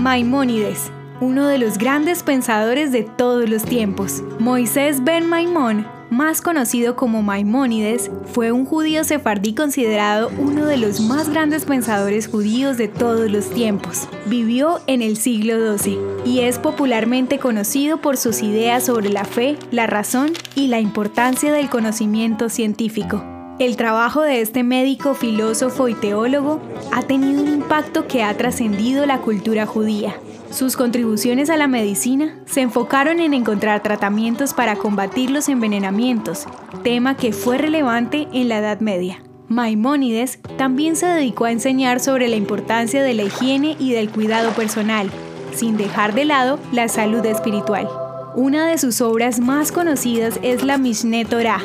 Maimónides, uno de los grandes pensadores de todos los tiempos. Moisés ben Maimón, más conocido como Maimónides, fue un judío sefardí considerado uno de los más grandes pensadores judíos de todos los tiempos. Vivió en el siglo XII y es popularmente conocido por sus ideas sobre la fe, la razón y la importancia del conocimiento científico. El trabajo de este médico, filósofo y teólogo ha tenido un impacto que ha trascendido la cultura judía. Sus contribuciones a la medicina se enfocaron en encontrar tratamientos para combatir los envenenamientos, tema que fue relevante en la Edad Media. Maimónides también se dedicó a enseñar sobre la importancia de la higiene y del cuidado personal, sin dejar de lado la salud espiritual. Una de sus obras más conocidas es la Mishneh Torah,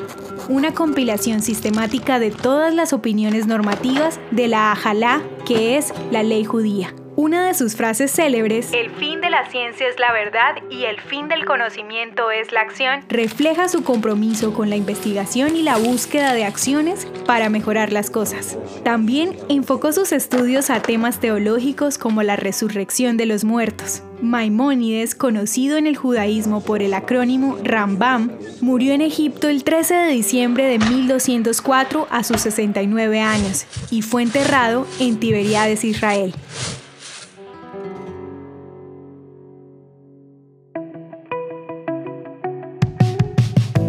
una compilación sistemática de todas las opiniones normativas de la Ajalá, que es la ley judía. Una de sus frases célebres, El fin de la ciencia es la verdad y el fin del conocimiento es la acción, refleja su compromiso con la investigación y la búsqueda de acciones para mejorar las cosas. También enfocó sus estudios a temas teológicos como la resurrección de los muertos. Maimónides, conocido en el judaísmo por el acrónimo Rambam, murió en Egipto el 13 de diciembre de 1204 a sus 69 años y fue enterrado en Tiberíades, Israel.